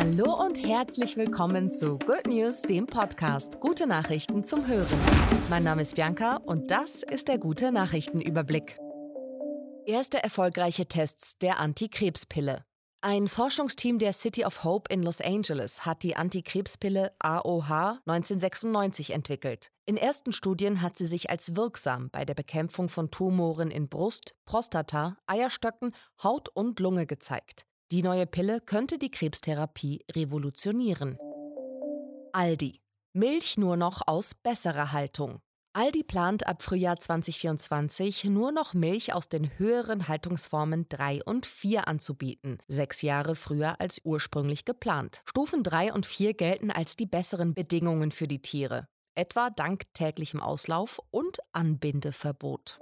Hallo und herzlich willkommen zu Good News, dem Podcast. Gute Nachrichten zum Hören. Mein Name ist Bianca und das ist der gute Nachrichtenüberblick. Erste erfolgreiche Tests der Antikrebspille. Ein Forschungsteam der City of Hope in Los Angeles hat die Antikrebspille AOH 1996 entwickelt. In ersten Studien hat sie sich als wirksam bei der Bekämpfung von Tumoren in Brust, Prostata, Eierstöcken, Haut und Lunge gezeigt. Die neue Pille könnte die Krebstherapie revolutionieren. Aldi. Milch nur noch aus besserer Haltung. Aldi plant ab Frühjahr 2024 nur noch Milch aus den höheren Haltungsformen 3 und 4 anzubieten, sechs Jahre früher als ursprünglich geplant. Stufen 3 und 4 gelten als die besseren Bedingungen für die Tiere, etwa dank täglichem Auslauf und Anbindeverbot.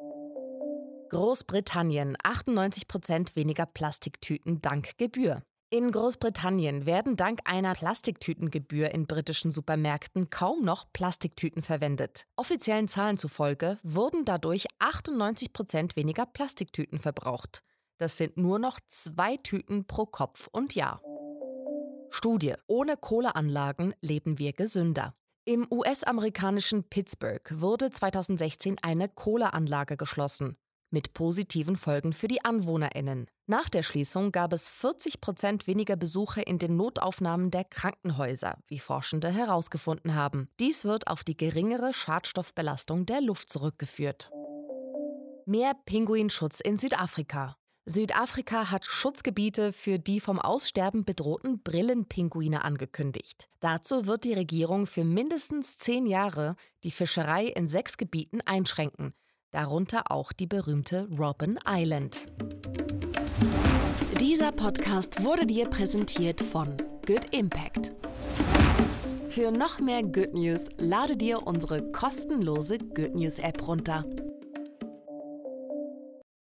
Großbritannien 98% weniger Plastiktüten dank Gebühr. In Großbritannien werden dank einer Plastiktütengebühr in britischen Supermärkten kaum noch Plastiktüten verwendet. Offiziellen Zahlen zufolge wurden dadurch 98% weniger Plastiktüten verbraucht. Das sind nur noch zwei Tüten pro Kopf und Jahr. Studie. Ohne Kohleanlagen leben wir gesünder. Im US-amerikanischen Pittsburgh wurde 2016 eine Kohleanlage geschlossen mit positiven Folgen für die AnwohnerInnen. Nach der Schließung gab es 40 Prozent weniger Besuche in den Notaufnahmen der Krankenhäuser, wie Forschende herausgefunden haben. Dies wird auf die geringere Schadstoffbelastung der Luft zurückgeführt. Mehr Pinguinschutz in Südafrika. Südafrika hat Schutzgebiete für die vom Aussterben bedrohten Brillenpinguine angekündigt. Dazu wird die Regierung für mindestens zehn Jahre die Fischerei in sechs Gebieten einschränken, darunter auch die berühmte Robben Island. Dieser Podcast wurde dir präsentiert von Good Impact. Für noch mehr Good News lade dir unsere kostenlose Good News App runter